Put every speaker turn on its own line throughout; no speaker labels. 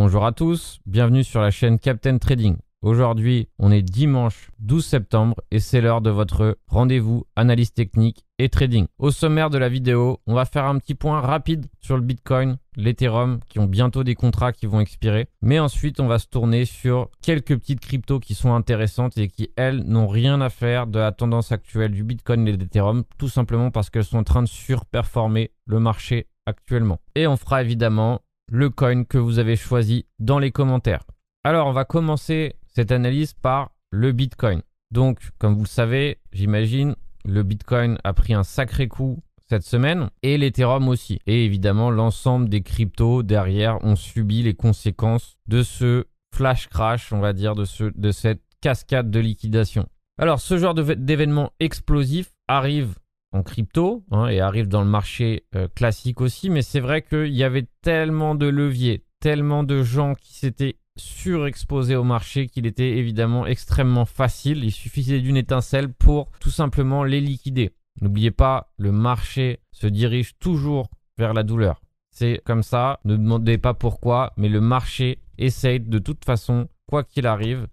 Bonjour à tous, bienvenue sur la chaîne Captain Trading. Aujourd'hui, on est dimanche 12 septembre et c'est l'heure de votre rendez-vous analyse technique et trading. Au sommaire de la vidéo, on va faire un petit point rapide sur le Bitcoin, l'Ethereum qui ont bientôt des contrats qui vont expirer. Mais ensuite, on va se tourner sur quelques petites cryptos qui sont intéressantes et qui, elles, n'ont rien à faire de la tendance actuelle du Bitcoin et de l'Ethereum, tout simplement parce qu'elles sont en train de surperformer le marché actuellement. Et on fera évidemment le coin que vous avez choisi dans les commentaires. Alors, on va commencer cette analyse par le Bitcoin. Donc, comme vous le savez, j'imagine, le Bitcoin a pris un sacré coup cette semaine et l'Ethereum aussi. Et évidemment, l'ensemble des cryptos derrière ont subi les conséquences de ce flash crash, on va dire, de, ce, de cette cascade de liquidation. Alors, ce genre d'événement explosif arrive en crypto hein, et arrive dans le marché euh, classique aussi, mais c'est vrai qu'il y avait tellement de leviers, tellement de gens qui s'étaient surexposés au marché qu'il était évidemment extrêmement facile. Il suffisait d'une étincelle pour tout simplement les liquider. N'oubliez pas, le marché se dirige toujours vers la douleur. C'est comme ça, ne demandez pas pourquoi, mais le marché essaye de toute façon, quoi qu'il arrive,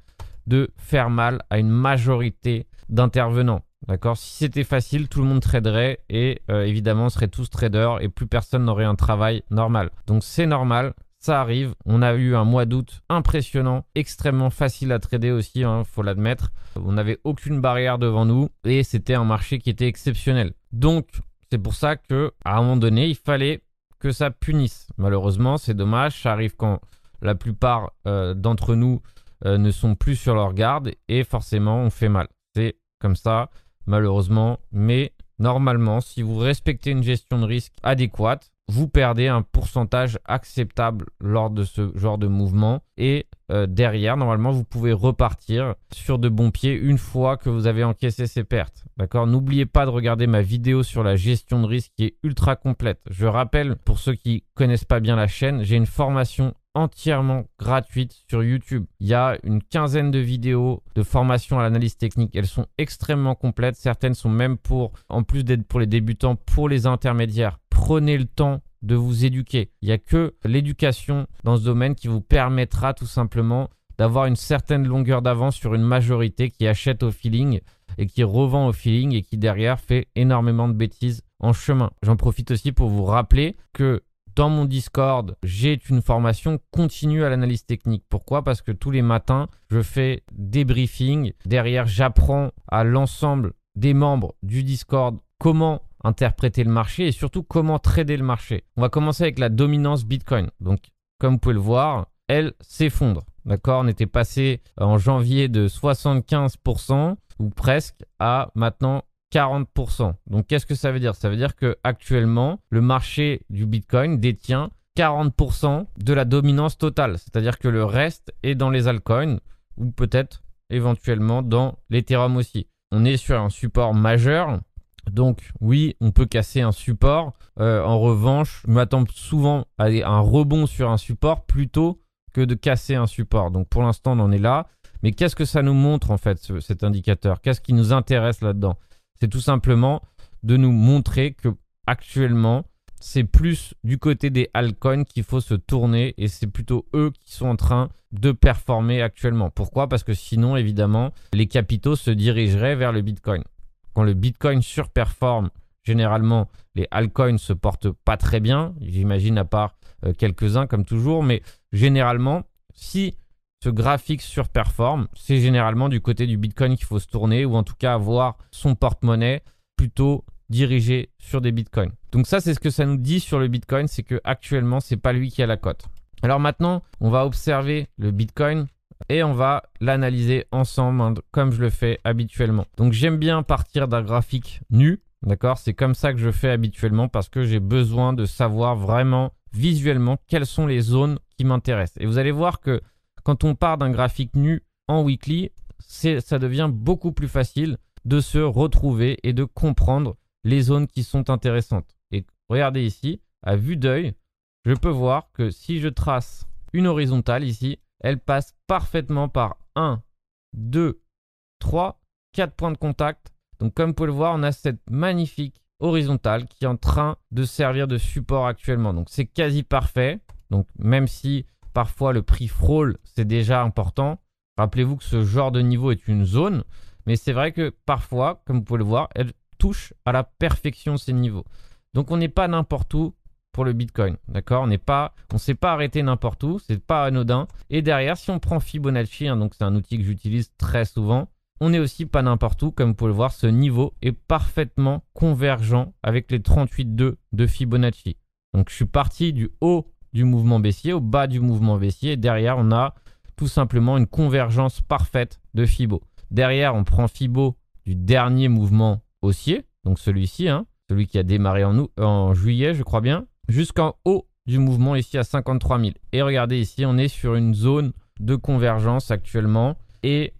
de faire mal à une majorité d'intervenants. D'accord Si c'était facile, tout le monde traderait et euh, évidemment, on serait tous traders et plus personne n'aurait un travail normal. Donc c'est normal, ça arrive. On a eu un mois d'août impressionnant, extrêmement facile à trader aussi, il hein, faut l'admettre. On n'avait aucune barrière devant nous et c'était un marché qui était exceptionnel. Donc c'est pour ça que à un moment donné, il fallait que ça punisse. Malheureusement, c'est dommage, ça arrive quand la plupart euh, d'entre nous euh, ne sont plus sur leur garde et forcément on fait mal. C'est comme ça malheureusement. Mais normalement, si vous respectez une gestion de risque adéquate, vous perdez un pourcentage acceptable lors de ce genre de mouvement. Et euh, derrière, normalement, vous pouvez repartir sur de bons pieds une fois que vous avez encaissé ces pertes. D'accord? N'oubliez pas de regarder ma vidéo sur la gestion de risque qui est ultra complète. Je rappelle, pour ceux qui connaissent pas bien la chaîne, j'ai une formation entièrement gratuite sur YouTube. Il y a une quinzaine de vidéos de formation à l'analyse technique. Elles sont extrêmement complètes. Certaines sont même pour, en plus d'être pour les débutants, pour les intermédiaires. Prenez le temps de vous éduquer. Il n'y a que l'éducation dans ce domaine qui vous permettra tout simplement d'avoir une certaine longueur d'avance sur une majorité qui achète au feeling et qui revend au feeling et qui derrière fait énormément de bêtises en chemin. J'en profite aussi pour vous rappeler que dans mon Discord, j'ai une formation continue à l'analyse technique. Pourquoi? Parce que tous les matins, je fais des briefings. Derrière, j'apprends à l'ensemble des membres du Discord comment interpréter le marché et surtout comment trader le marché. On va commencer avec la dominance Bitcoin. Donc, comme vous pouvez le voir, elle s'effondre. D'accord? On était passé en janvier de 75% ou presque à maintenant 40%. Donc qu'est-ce que ça veut dire? Ça veut dire que actuellement, le marché du Bitcoin détient 40% de la dominance totale. C'est-à-dire que le reste est dans les altcoins ou peut-être éventuellement dans l'Ethereum aussi. On est sur un support majeur. Donc oui, on peut casser un support. Euh, en revanche, je m'attends souvent à un rebond sur un support plutôt que de casser un support. Donc pour l'instant, on en est là. Mais qu'est-ce que ça nous montre en fait, cet indicateur? Qu'est-ce qui nous intéresse là-dedans? C'est tout simplement de nous montrer que actuellement, c'est plus du côté des altcoins qu'il faut se tourner et c'est plutôt eux qui sont en train de performer actuellement. Pourquoi? Parce que sinon, évidemment, les capitaux se dirigeraient vers le Bitcoin. Quand le Bitcoin surperforme, généralement, les altcoins se portent pas très bien, j'imagine à part euh, quelques-uns comme toujours, mais généralement, si ce graphique surperforme, c'est généralement du côté du Bitcoin qu'il faut se tourner ou en tout cas avoir son porte-monnaie plutôt dirigé sur des Bitcoins. Donc ça, c'est ce que ça nous dit sur le Bitcoin, c'est que actuellement, c'est pas lui qui a la cote. Alors maintenant, on va observer le Bitcoin et on va l'analyser ensemble hein, comme je le fais habituellement. Donc j'aime bien partir d'un graphique nu, d'accord? C'est comme ça que je fais habituellement parce que j'ai besoin de savoir vraiment visuellement quelles sont les zones qui m'intéressent. Et vous allez voir que quand on part d'un graphique nu en weekly, ça devient beaucoup plus facile de se retrouver et de comprendre les zones qui sont intéressantes. Et regardez ici, à vue d'œil, je peux voir que si je trace une horizontale ici, elle passe parfaitement par 1, 2, 3, 4 points de contact. Donc comme vous pouvez le voir, on a cette magnifique horizontale qui est en train de servir de support actuellement. Donc c'est quasi parfait. Donc même si parfois le prix frôle, c'est déjà important. Rappelez-vous que ce genre de niveau est une zone, mais c'est vrai que parfois, comme vous pouvez le voir, elle touche à la perfection ces niveaux. Donc on n'est pas n'importe où pour le Bitcoin, d'accord? On n'est pas, on s'est pas arrêté n'importe où, c'est pas anodin. Et derrière, si on prend Fibonacci, hein, donc c'est un outil que j'utilise très souvent, on n'est aussi pas n'importe où, comme vous pouvez le voir, ce niveau est parfaitement convergent avec les 38,2 de Fibonacci. Donc je suis parti du haut du mouvement baissier au bas du mouvement baissier. Et derrière, on a tout simplement une convergence parfaite de Fibo. Derrière, on prend Fibo du dernier mouvement haussier, donc celui-ci, hein, celui qui a démarré en, en juillet, je crois bien, jusqu'en haut du mouvement ici à 53 000. Et regardez ici, on est sur une zone de convergence actuellement et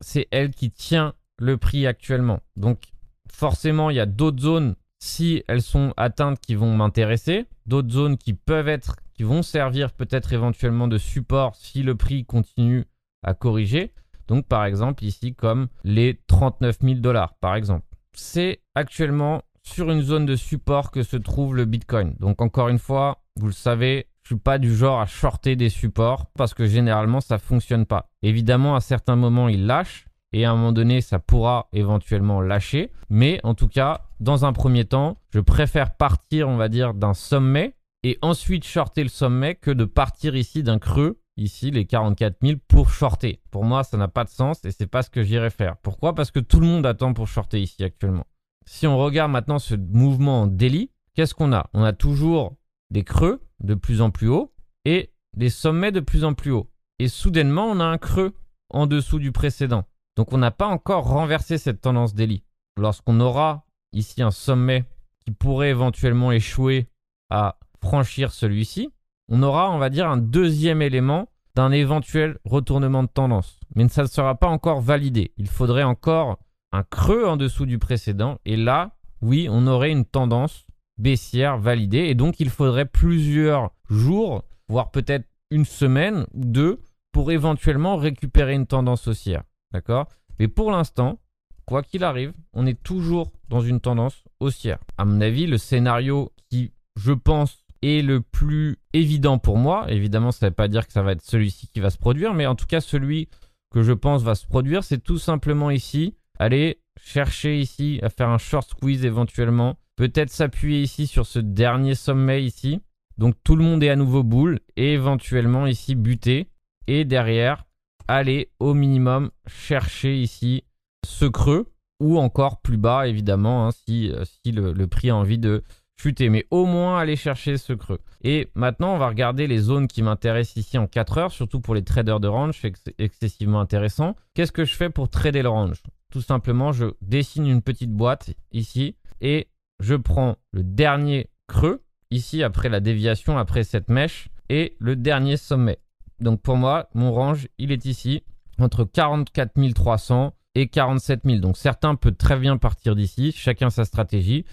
c'est elle qui tient le prix actuellement. Donc forcément, il y a d'autres zones si elles sont atteintes qui vont m'intéresser, d'autres zones qui peuvent être qui vont servir peut-être éventuellement de support si le prix continue à corriger. Donc par exemple ici comme les 39 000 dollars par exemple. C'est actuellement sur une zone de support que se trouve le Bitcoin. Donc encore une fois, vous le savez, je suis pas du genre à shorter des supports parce que généralement ça fonctionne pas. Évidemment, à certains moments, il lâche et à un moment donné, ça pourra éventuellement lâcher. Mais en tout cas, dans un premier temps, je préfère partir, on va dire, d'un sommet et ensuite shorter le sommet que de partir ici d'un creux, ici les 44 000, pour shorter. Pour moi, ça n'a pas de sens et c'est pas ce que j'irai faire. Pourquoi? Parce que tout le monde attend pour shorter ici actuellement. Si on regarde maintenant ce mouvement en daily, qu'est-ce qu'on a? On a toujours des creux de plus en plus haut et des sommets de plus en plus haut. Et soudainement, on a un creux en dessous du précédent. Donc on n'a pas encore renversé cette tendance daily. Lorsqu'on aura ici un sommet qui pourrait éventuellement échouer à franchir celui-ci, on aura, on va dire, un deuxième élément d'un éventuel retournement de tendance. Mais ça ne sera pas encore validé. Il faudrait encore un creux en dessous du précédent. Et là, oui, on aurait une tendance baissière validée. Et donc, il faudrait plusieurs jours, voire peut-être une semaine ou deux, pour éventuellement récupérer une tendance haussière. D'accord? Mais pour l'instant, quoi qu'il arrive, on est toujours dans une tendance haussière. À mon avis, le scénario qui, je pense, est le plus évident pour moi, évidemment, ça ne veut pas dire que ça va être celui-ci qui va se produire, mais en tout cas, celui que je pense va se produire, c'est tout simplement ici Allez chercher ici à faire un short squeeze éventuellement. Peut-être s'appuyer ici sur ce dernier sommet ici. Donc tout le monde est à nouveau boule et éventuellement ici buter. Et derrière, aller au minimum chercher ici ce creux ou encore plus bas évidemment hein, si, euh, si le, prix a envie de chuter. Mais au moins aller chercher ce creux. Et maintenant on va regarder les zones qui m'intéressent ici en 4 heures, surtout pour les traders de range, c'est excessivement intéressant. Qu'est-ce que je fais pour trader le range tout simplement, je dessine une petite boîte ici et je prends le dernier creux ici après la déviation, après cette mèche et le dernier sommet. Donc pour moi, mon range, il est ici entre 44 300 et 47 000. Donc certains peuvent très bien partir d'ici, chacun sa stratégie.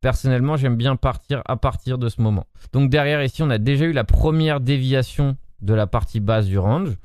Personnellement, j'aime bien partir à partir de ce moment. Donc derrière ici, on a déjà eu la première déviation de la partie basse du range.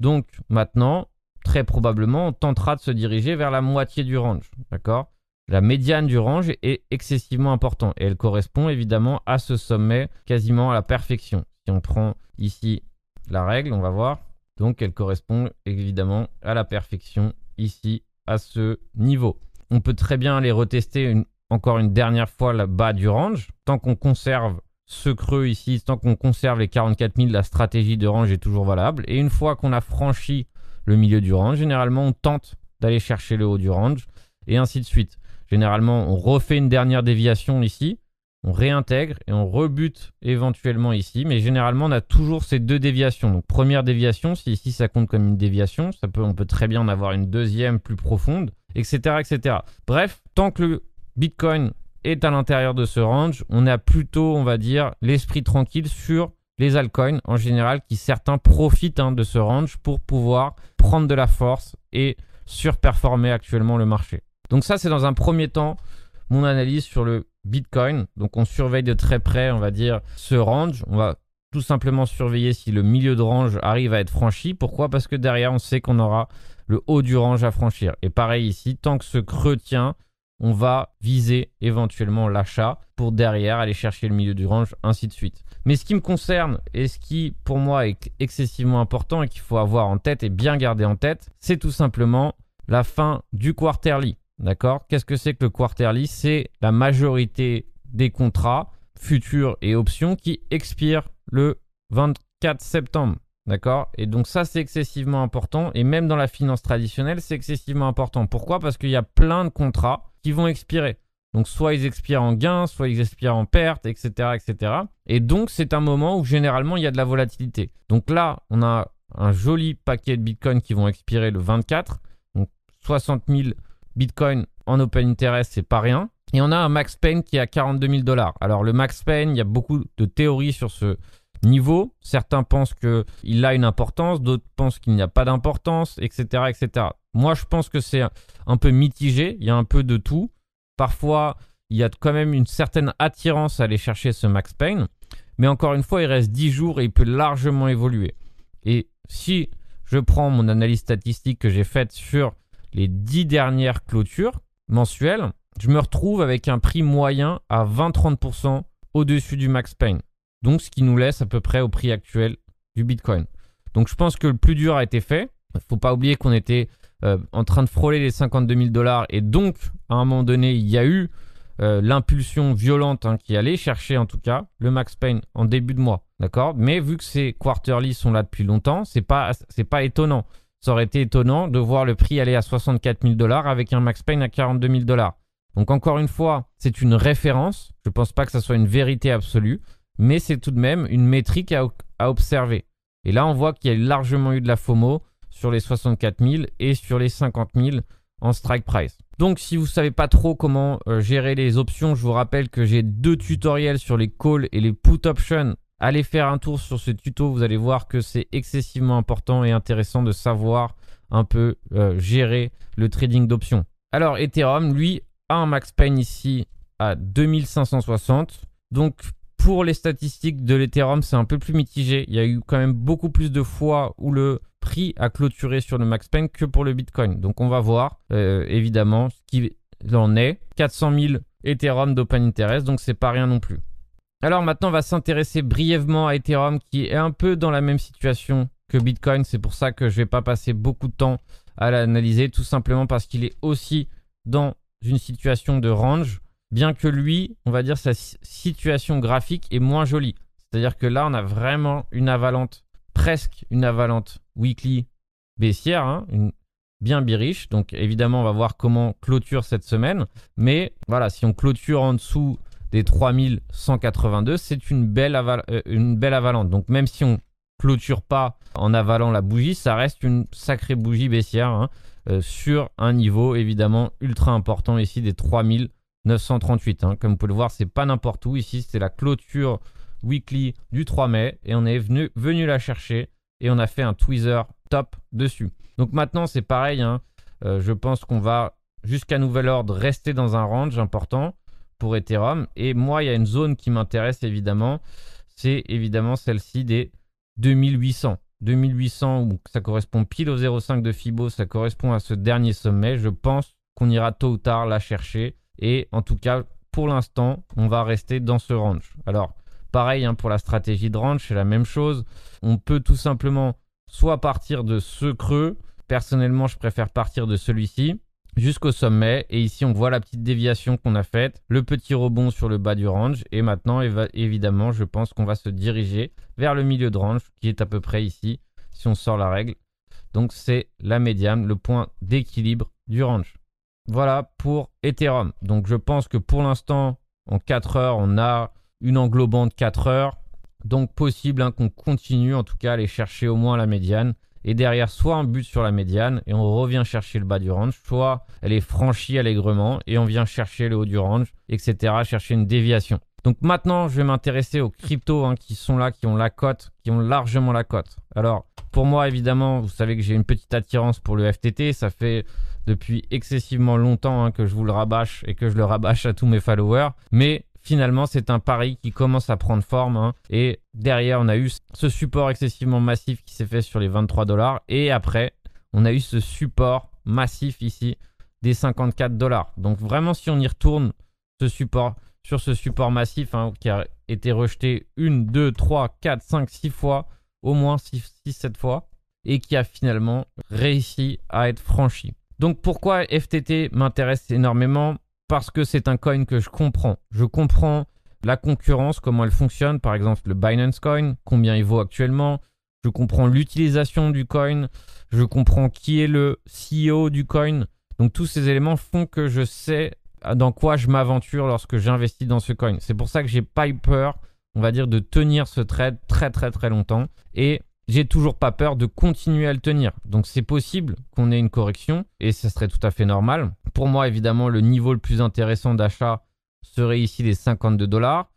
Donc maintenant, très probablement, on tentera de se diriger vers la moitié du range. D'accord? La médiane du range est excessivement importante et elle correspond évidemment à ce sommet quasiment à la perfection. Si on prend ici la règle, on va voir. Donc elle correspond évidemment à la perfection ici à ce niveau. On peut très bien aller retester encore une dernière fois le bas du range. Tant qu'on conserve ce creux ici, tant qu'on conserve les 44 000, la stratégie de range est toujours valable. Et une fois qu'on a franchi le milieu du range. Généralement, on tente d'aller chercher le haut du range et ainsi de suite. Généralement, on refait une dernière déviation ici, on réintègre et on rebute éventuellement ici. Mais généralement, on a toujours ces deux déviations. Donc, première déviation, si ici ça compte comme une déviation, ça peut, on peut très bien en avoir une deuxième plus profonde, etc., etc. Bref, tant que le Bitcoin est à l'intérieur de ce range, on a plutôt, on va dire, l'esprit tranquille sur les altcoins en général qui certains profitent hein, de ce range pour pouvoir prendre de la force et surperformer actuellement le marché. Donc ça c'est dans un premier temps mon analyse sur le Bitcoin. Donc on surveille de très près on va dire ce range. On va tout simplement surveiller si le milieu de range arrive à être franchi. Pourquoi? Parce que derrière on sait qu'on aura le haut du range à franchir. Et pareil ici, tant que ce creux tient, on va viser éventuellement l'achat pour derrière aller chercher le milieu du range, ainsi de suite. Mais ce qui me concerne et ce qui pour moi est excessivement important et qu'il faut avoir en tête et bien garder en tête, c'est tout simplement la fin du quarterly. D'accord? Qu'est-ce que c'est que le quarterly C'est la majorité des contrats futurs et options qui expirent le 24 septembre. D'accord? Et donc ça, c'est excessivement important. Et même dans la finance traditionnelle, c'est excessivement important. Pourquoi? Parce qu'il y a plein de contrats vont expirer. Donc soit ils expirent en gain, soit ils expirent en perte, etc. etc. Et donc c'est un moment où généralement il y a de la volatilité. Donc là, on a un joli paquet de bitcoins qui vont expirer le 24. Donc 60 000 bitcoins en open interest, c'est pas rien. Et on a un max pain qui est à 42 000 dollars. Alors le max pain, il y a beaucoup de théories sur ce niveau. Certains pensent qu'il a une importance, d'autres pensent qu'il n'y a pas d'importance, etc., etc. Moi, je pense que c'est un peu mitigé. Il y a un peu de tout. Parfois, il y a quand même une certaine attirance à aller chercher ce max pain. Mais encore une fois, il reste 10 jours et il peut largement évoluer. Et si je prends mon analyse statistique que j'ai faite sur les 10 dernières clôtures mensuelles, je me retrouve avec un prix moyen à 20-30% au-dessus du max pain. Donc ce qui nous laisse à peu près au prix actuel du Bitcoin. Donc je pense que le plus dur a été fait. Il ne faut pas oublier qu'on était euh, en train de frôler les 52 000 dollars et donc à un moment donné il y a eu euh, l'impulsion violente hein, qui allait chercher en tout cas le max pain en début de mois. D'accord? Mais vu que ces quarterly sont là depuis longtemps, pas, c'est pas étonnant. Ça aurait été étonnant de voir le prix aller à 64 000 dollars avec un max pain à 42 000 dollars. Donc encore une fois, c'est une référence. Je ne pense pas que ça soit une vérité absolue, mais c'est tout de même une métrique à, observer. Et là, on voit qu'il y a largement eu de la FOMO sur les 64 000 et sur les 50 000 en strike price. Donc si vous ne savez pas trop comment euh, gérer les options, je vous rappelle que j'ai deux tutoriels sur les calls et les put options. Allez faire un tour sur ce tuto, vous allez voir que c'est excessivement important et intéressant de savoir un peu euh, gérer le trading d'options. Alors Ethereum, lui, un max pain ici à 2560. Donc pour les statistiques de l'Ethereum, c'est un peu plus mitigé. Il y a eu quand même beaucoup plus de fois où le prix a clôturé sur le max pain que pour le Bitcoin. Donc on va voir euh, évidemment ce qu'il en est. 400 000 Ethereum d'open interest, donc c'est pas rien non plus. Alors maintenant, on va s'intéresser brièvement à Ethereum qui est un peu dans la même situation que Bitcoin. C'est pour ça que je vais pas passer beaucoup de temps à l'analyser, tout simplement parce qu'il est aussi dans une situation de range, bien que lui, on va dire, sa situation graphique est moins jolie. C'est-à-dire que là, on a vraiment une avalante, presque une avalante weekly baissière, hein, une, bien biriche. Donc évidemment, on va voir comment clôture cette semaine. Mais voilà, si on clôture en dessous des 3182, c'est une belle, euh, une belle avalante. Donc même si on clôture pas en avalant la bougie, ça reste une sacrée bougie baissière. Hein. Euh, sur un niveau évidemment ultra important ici des 3938. Hein. Comme vous pouvez le voir, c'est pas n'importe où. Ici, c'est la clôture weekly du 3 mai et on est venu, la chercher et on a fait un tweezer top dessus. Donc maintenant, c'est pareil. Hein. Euh, je pense qu'on va jusqu'à nouvel ordre rester dans un range important pour Ethereum. Et moi, il y a une zone qui m'intéresse évidemment. C'est évidemment celle-ci des 2800. 2800, où ça correspond pile au 0,5 de Fibo, ça correspond à ce dernier sommet. Je pense qu'on ira tôt ou tard la chercher. Et en tout cas, pour l'instant, on va rester dans ce range. Alors, pareil hein, pour la stratégie de range, c'est la même chose. On peut tout simplement soit partir de ce creux. Personnellement, je préfère partir de celui-ci jusqu'au sommet. Et ici, on voit la petite déviation qu'on a faite, le petit rebond sur le bas du range. Et maintenant, évidemment, je pense qu'on va se diriger vers le milieu de range, qui est à peu près ici, si on sort la règle. Donc, c'est la médiane, le point d'équilibre du range. Voilà pour Ethereum. Donc, je pense que pour l'instant, en 4 heures, on a une englobante 4 heures. Donc, possible hein, qu'on continue, en tout cas, à aller chercher au moins la médiane et derrière soit un but sur la médiane et on revient chercher le bas du range, soit elle est franchie allègrement et on vient chercher le haut du range, etc., chercher une déviation. Donc maintenant, je vais m'intéresser aux cryptos hein, qui sont là, qui ont la cote, qui ont largement la cote. Alors, pour moi, évidemment, vous savez que j'ai une petite attirance pour le FTT. Ça fait depuis excessivement longtemps hein, que je vous le rabâche et que je le rabâche à tous mes followers. Mais finalement, c'est un pari qui commence à prendre forme. Hein. Et derrière, on a eu ce support excessivement massif qui s'est fait sur les 23 dollars. Et après, on a eu ce support massif ici des 54 dollars. Donc vraiment, si on y retourne, ce support sur ce support massif hein, qui a été rejeté une, deux, trois, quatre, cinq, six fois, au moins 6, 7 fois, et qui a finalement réussi à être franchi. Donc pourquoi FTT m'intéresse énormément? Parce que c'est un coin que je comprends. Je comprends la concurrence, comment elle fonctionne, par exemple le Binance Coin, combien il vaut actuellement. Je comprends l'utilisation du coin, je comprends qui est le CEO du coin. Donc tous ces éléments font que je sais dans quoi je m'aventure lorsque j'investis dans ce coin. C'est pour ça que j'ai pas eu peur, on va dire, de tenir ce trade très très très longtemps. Et j'ai toujours pas peur de continuer à le tenir. Donc c'est possible qu'on ait une correction et ça serait tout à fait normal. Pour moi, évidemment, le niveau le plus intéressant d'achat serait ici les 52 dollars.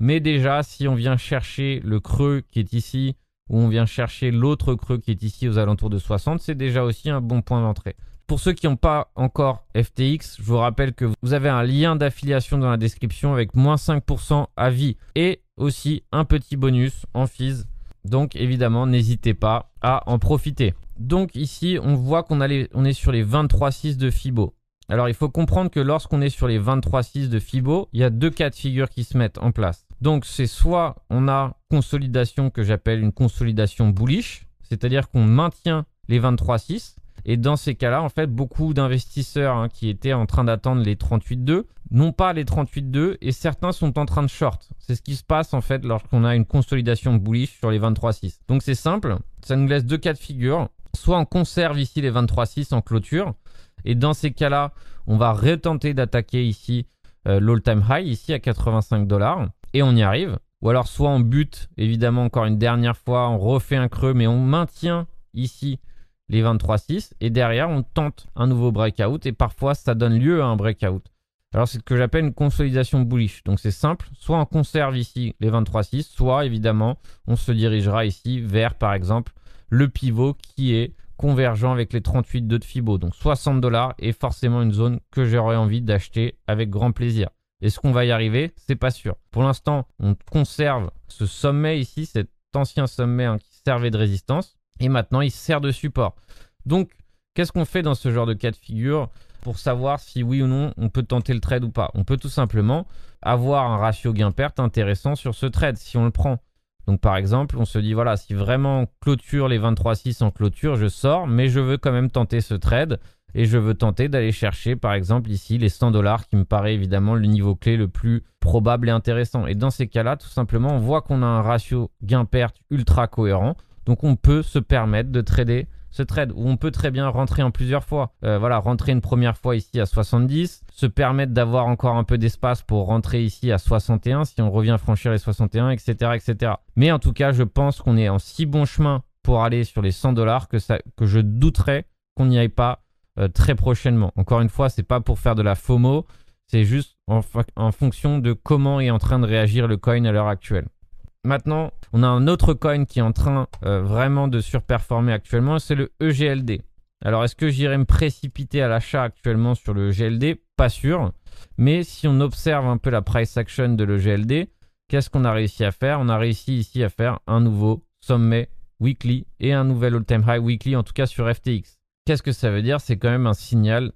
Mais déjà, si on vient chercher le creux qui est ici, ou on vient chercher l'autre creux qui est ici aux alentours de 60, c'est déjà aussi un bon point d'entrée. Pour ceux qui n'ont pas encore FTX, je vous rappelle que vous avez un lien d'affiliation dans la description avec moins 5% à vie et aussi un petit bonus en fees. Donc évidemment, n'hésitez pas à en profiter. Donc ici, on voit qu'on est sur les 23,6 de Fibo. Alors il faut comprendre que lorsqu'on est sur les 23,6 de Fibo, il y a deux cas de figure qui se mettent en place. Donc c'est soit on a consolidation que j'appelle une consolidation bullish, c'est-à-dire qu'on maintient les 23,6 et dans ces cas-là, en fait, beaucoup d'investisseurs hein, qui étaient en train d'attendre les 38,2 n'ont pas les 38,2 et certains sont en train de short. C'est ce qui se passe en fait lorsqu'on a une consolidation bullish sur les 23,6. Donc c'est simple, ça nous laisse deux cas de figure. Soit on conserve ici les 23,6 en clôture, et dans ces cas-là, on va retenter d'attaquer ici euh, l'all-time high, ici à 85 dollars. Et on y arrive. Ou alors soit on bute, évidemment, encore une dernière fois, on refait un creux, mais on maintient ici les 23.6. Et derrière, on tente un nouveau breakout. Et parfois, ça donne lieu à un breakout. Alors, c'est ce que j'appelle une consolidation bullish. Donc, c'est simple. Soit on conserve ici les 23.6, soit évidemment, on se dirigera ici vers, par exemple, le pivot qui est convergent avec les 38,2 de Fibo. Donc 60 dollars est forcément une zone que j'aurais envie d'acheter avec grand plaisir. Est-ce qu'on va y arriver C'est pas sûr. Pour l'instant, on conserve ce sommet ici, cet ancien sommet hein, qui servait de résistance, et maintenant il sert de support. Donc, qu'est-ce qu'on fait dans ce genre de cas de figure pour savoir si oui ou non on peut tenter le trade ou pas? On peut tout simplement avoir un ratio gain-perte intéressant sur ce trade si on le prend. Donc par exemple, on se dit voilà, si vraiment on clôture les 23.6 en clôture, je sors, mais je veux quand même tenter ce trade et je veux tenter d'aller chercher par exemple ici les 100 dollars qui me paraît évidemment le niveau clé le plus probable et intéressant. Et dans ces cas-là, tout simplement, on voit qu'on a un ratio gain-perte ultra cohérent. Donc on peut se permettre de trader ce trade où on peut très bien rentrer en plusieurs fois. Euh, voilà, rentrer une première fois ici à 70, se permettre d'avoir encore un peu d'espace pour rentrer ici à 61 si on revient franchir les 61, etc. etc. Mais en tout cas, je pense qu'on est en si bon chemin pour aller sur les 100 dollars que, que je douterais qu'on n'y aille pas euh, très prochainement. Encore une fois, c'est pas pour faire de la FOMO, c'est juste en, en fonction de comment est en train de réagir le coin à l'heure actuelle. Maintenant, on a un autre coin qui est en train euh, vraiment de surperformer actuellement, c'est le EGLD. Alors, est-ce que j'irai me précipiter à l'achat actuellement sur le GLD Pas sûr. Mais si on observe un peu la price action de l'EGLD, qu'est-ce qu'on a réussi à faire? On a réussi ici à faire un nouveau sommet weekly et un nouvel all-time high weekly, en tout cas sur FTX. Qu'est-ce que ça veut dire? C'est quand même un signal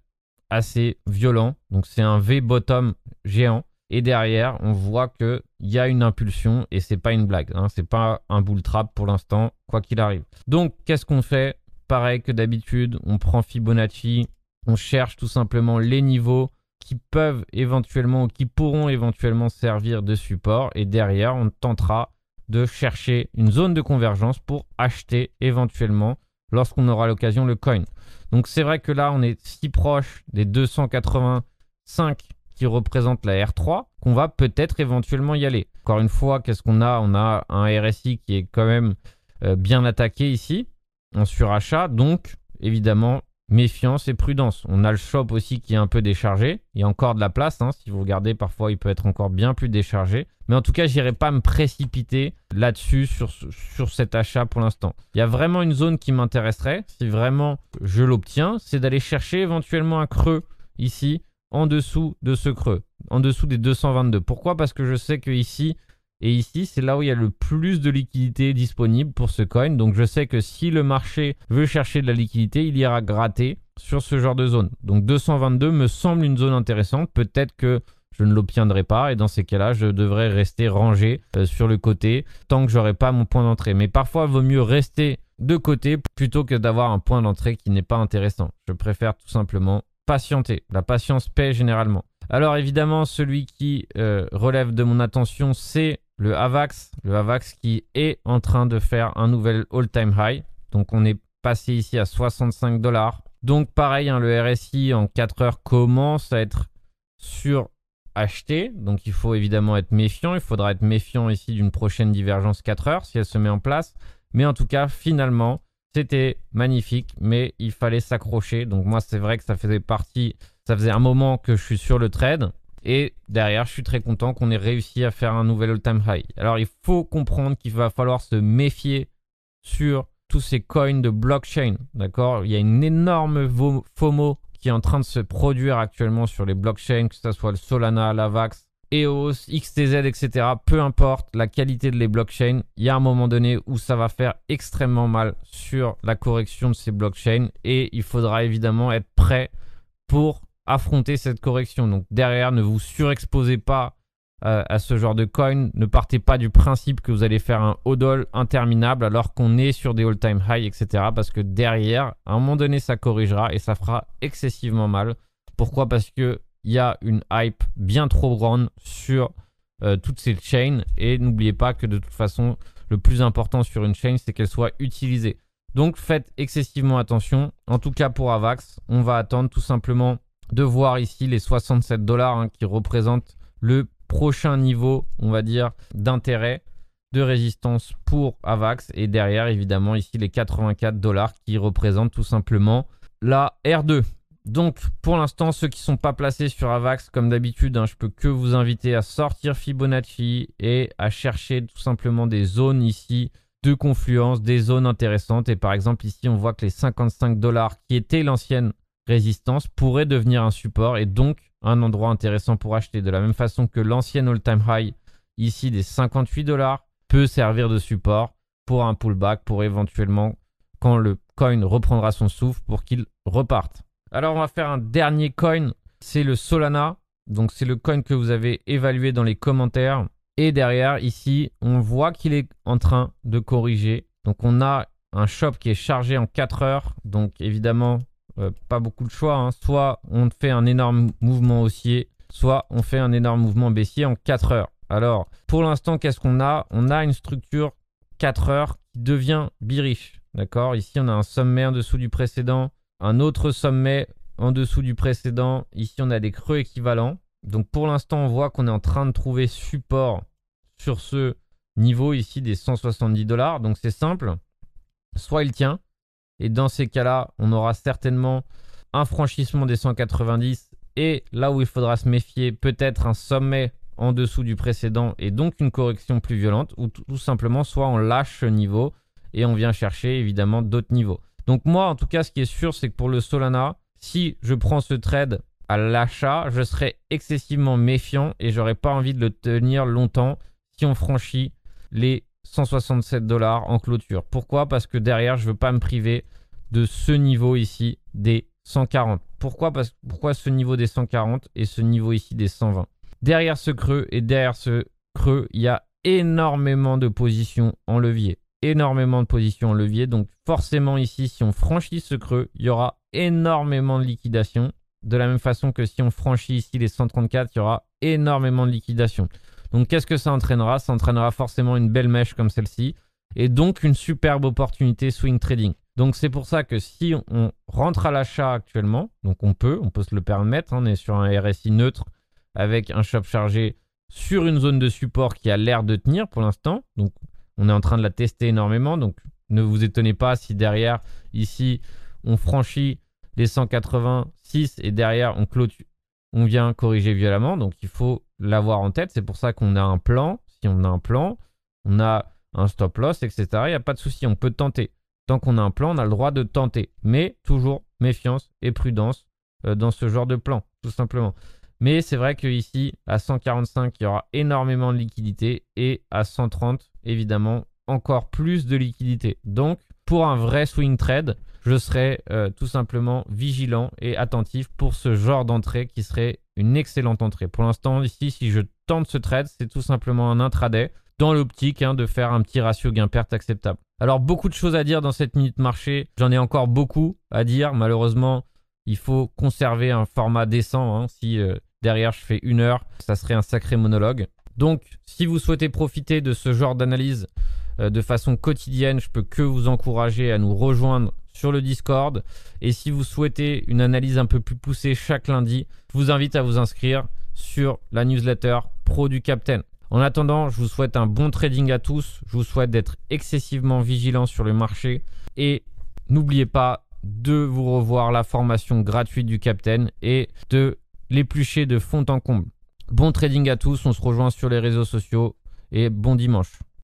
assez violent. Donc, c'est un V-bottom géant. Et derrière, on voit qu'il y a une impulsion et c'est pas une blague. Hein, c'est pas un bull trap pour l'instant, quoi qu'il arrive. Donc, qu'est-ce qu'on fait? Pareil que d'habitude, on prend Fibonacci, on cherche tout simplement les niveaux qui peuvent éventuellement ou qui pourront éventuellement servir de support et derrière, on tentera de chercher une zone de convergence pour acheter éventuellement lorsqu'on aura l'occasion le coin. Donc c'est vrai que là, on est si proche des 285 qui représente la R3 qu'on va peut-être éventuellement y aller. Encore une fois, qu'est-ce qu'on a? On a un RSI qui est quand même euh, bien attaqué ici, en surachat, donc évidemment méfiance et prudence. On a le shop aussi qui est un peu déchargé. Il y a encore de la place. Hein. Si vous regardez, parfois, il peut être encore bien plus déchargé. Mais en tout cas, j'irai pas me précipiter là-dessus sur, sur cet achat pour l'instant. Il y a vraiment une zone qui m'intéresserait, si vraiment je l'obtiens, c'est d'aller chercher éventuellement un creux ici en dessous de ce creux, en dessous des 222. Pourquoi? Parce que je sais que ici et ici, c'est là où il y a le plus de liquidité disponible pour ce coin. Donc je sais que si le marché veut chercher de la liquidité, il ira gratter sur ce genre de zone. Donc 222 me semble une zone intéressante. Peut-être que je ne l'obtiendrai pas et dans ces cas-là, je devrais rester rangé euh, sur le côté tant que j'aurai pas mon point d'entrée. Mais parfois, il vaut mieux rester de côté plutôt que d'avoir un point d'entrée qui n'est pas intéressant. Je préfère tout simplement patienter. La patience paie généralement. Alors évidemment, celui qui euh, relève de mon attention, c'est le AVAX. Le AVAX qui est en train de faire un nouvel all-time high. Donc on est passé ici à 65 dollars. Donc pareil, hein, le RSI en 4 heures commence à être suracheté. Donc il faut évidemment être méfiant. Il faudra être méfiant ici d'une prochaine divergence 4 heures si elle se met en place. Mais en tout cas, finalement, c'était magnifique, mais il fallait s'accrocher. Donc moi, c'est vrai que ça faisait partie, ça faisait un moment que je suis sur le trade. Et derrière, je suis très content qu'on ait réussi à faire un nouvel all-time high. Alors, il faut comprendre qu'il va falloir se méfier sur tous ces coins de blockchain. D'accord? Il y a une énorme FOMO qui est en train de se produire actuellement sur les blockchains, que ce soit le Solana, l'Avax, EOS, XTZ, etc. Peu importe la qualité de les blockchains, il y a un moment donné où ça va faire extrêmement mal sur la correction de ces blockchains et il faudra évidemment être prêt pour affronter cette correction. Donc derrière, ne vous surexposez pas euh, à ce genre de coin. Ne partez pas du principe que vous allez faire un hodl interminable alors qu'on est sur des all-time high, etc. Parce que derrière, à un moment donné, ça corrigera et ça fera excessivement mal. Pourquoi? Parce que il y a une hype bien trop grande sur euh, toutes ces chains. Et n'oubliez pas que de toute façon, le plus important sur une chain, c'est qu'elle soit utilisée. Donc faites excessivement attention. En tout cas pour Avax, on va attendre tout simplement de voir ici les 67 dollars hein, qui représentent le prochain niveau, on va dire, d'intérêt de résistance pour Avax. Et derrière, évidemment, ici les 84 dollars qui représentent tout simplement la R2. Donc pour l'instant, ceux qui ne sont pas placés sur Avax, comme d'habitude, je hein, je peux que vous inviter à sortir Fibonacci et à chercher tout simplement des zones ici de confluence, des zones intéressantes. Et par exemple ici, on voit que les 55 dollars qui étaient l'ancienne résistance pourraient devenir un support et donc un endroit intéressant pour acheter. De la même façon que l'ancienne all-time high ici des 58 dollars peut servir de support pour un pullback, pour éventuellement quand le coin reprendra son souffle pour qu'il reparte. Alors on va faire un dernier coin, c'est le Solana. Donc c'est le coin que vous avez évalué dans les commentaires. Et derrière, ici, on voit qu'il est en train de corriger. Donc on a un shop qui est chargé en 4 heures. Donc évidemment, euh, pas beaucoup de choix. Hein. Soit on fait un énorme mouvement haussier, soit on fait un énorme mouvement baissier en 4 heures. Alors, pour l'instant, qu'est-ce qu'on a? On a une structure 4 heures qui devient biriche. D'accord? Ici, on a un sommet en dessous du précédent un autre sommet en dessous du précédent. Ici, on a des creux équivalents. Donc pour l'instant, on voit qu'on est en train de trouver support sur ce niveau ici des 170 dollars. Donc c'est simple. Soit il tient. Et dans ces cas-là, on aura certainement un franchissement des 190. Et là où il faudra se méfier, peut-être un sommet en dessous du précédent et donc une correction plus violente. Ou tout simplement, soit on lâche ce niveau et on vient chercher évidemment d'autres niveaux. Donc moi, en tout cas, ce qui est sûr, c'est que pour le Solana, si je prends ce trade à l'achat, je serai excessivement méfiant et j'aurais pas envie de le tenir longtemps si on franchit les 167 dollars en clôture. Pourquoi? Parce que derrière, je veux pas me priver de ce niveau ici des 140. Pourquoi? Pourquoi ce niveau des 140 et ce niveau ici des 120 Derrière ce creux et derrière ce creux, il y a énormément de positions en levier énormément de positions en levier. Donc forcément ici, si on franchit ce creux, il y aura énormément de liquidation. De la même façon que si on franchit ici les 134, il y aura énormément de liquidation. Donc qu'est-ce que ça entraînera? Ça entraînera forcément une belle mèche comme celle-ci. Et donc une superbe opportunité swing trading. Donc c'est pour ça que si on rentre à l'achat actuellement, donc on peut, on peut se le permettre, hein, on est sur un RSI neutre avec un shop chargé sur une zone de support qui a l'air de tenir pour l'instant. Donc on est en train de la tester énormément, donc ne vous étonnez pas si derrière, ici, on franchit les 186 et derrière, on clôture, on vient corriger violemment. Donc il faut l'avoir en tête. C'est pour ça qu'on a un plan. Si on a un plan, on a un stop loss, etc. Il n'y a pas de souci, on peut tenter. Tant qu'on a un plan, on a le droit de tenter. Mais toujours méfiance et prudence euh, dans ce genre de plan, tout simplement. Mais c'est vrai qu'ici, à 145, il y aura énormément de liquidité et à 130, évidemment, encore plus de liquidité. Donc, pour un vrai swing trade, je serais euh, tout simplement vigilant et attentif pour ce genre d'entrée qui serait une excellente entrée. Pour l'instant, ici, si je tente ce trade, c'est tout simplement un intraday dans l'optique hein, de faire un petit ratio gain-perte acceptable. Alors, beaucoup de choses à dire dans cette minute marché. J'en ai encore beaucoup à dire. Malheureusement, il faut conserver un format décent. Hein. Si euh, derrière je fais une heure, ça serait un sacré monologue. Donc, si vous souhaitez profiter de ce genre d'analyse euh, de façon quotidienne, je peux que vous encourager à nous rejoindre sur le Discord. Et si vous souhaitez une analyse un peu plus poussée chaque lundi, je vous invite à vous inscrire sur la newsletter Pro du Captain. En attendant, je vous souhaite un bon trading à tous. Je vous souhaite d'être excessivement vigilant sur le marché. Et n'oubliez pas de vous revoir la formation gratuite du Captain et de l'éplucher de fond en comble. Bon trading à tous, on se rejoint sur les réseaux sociaux et bon dimanche.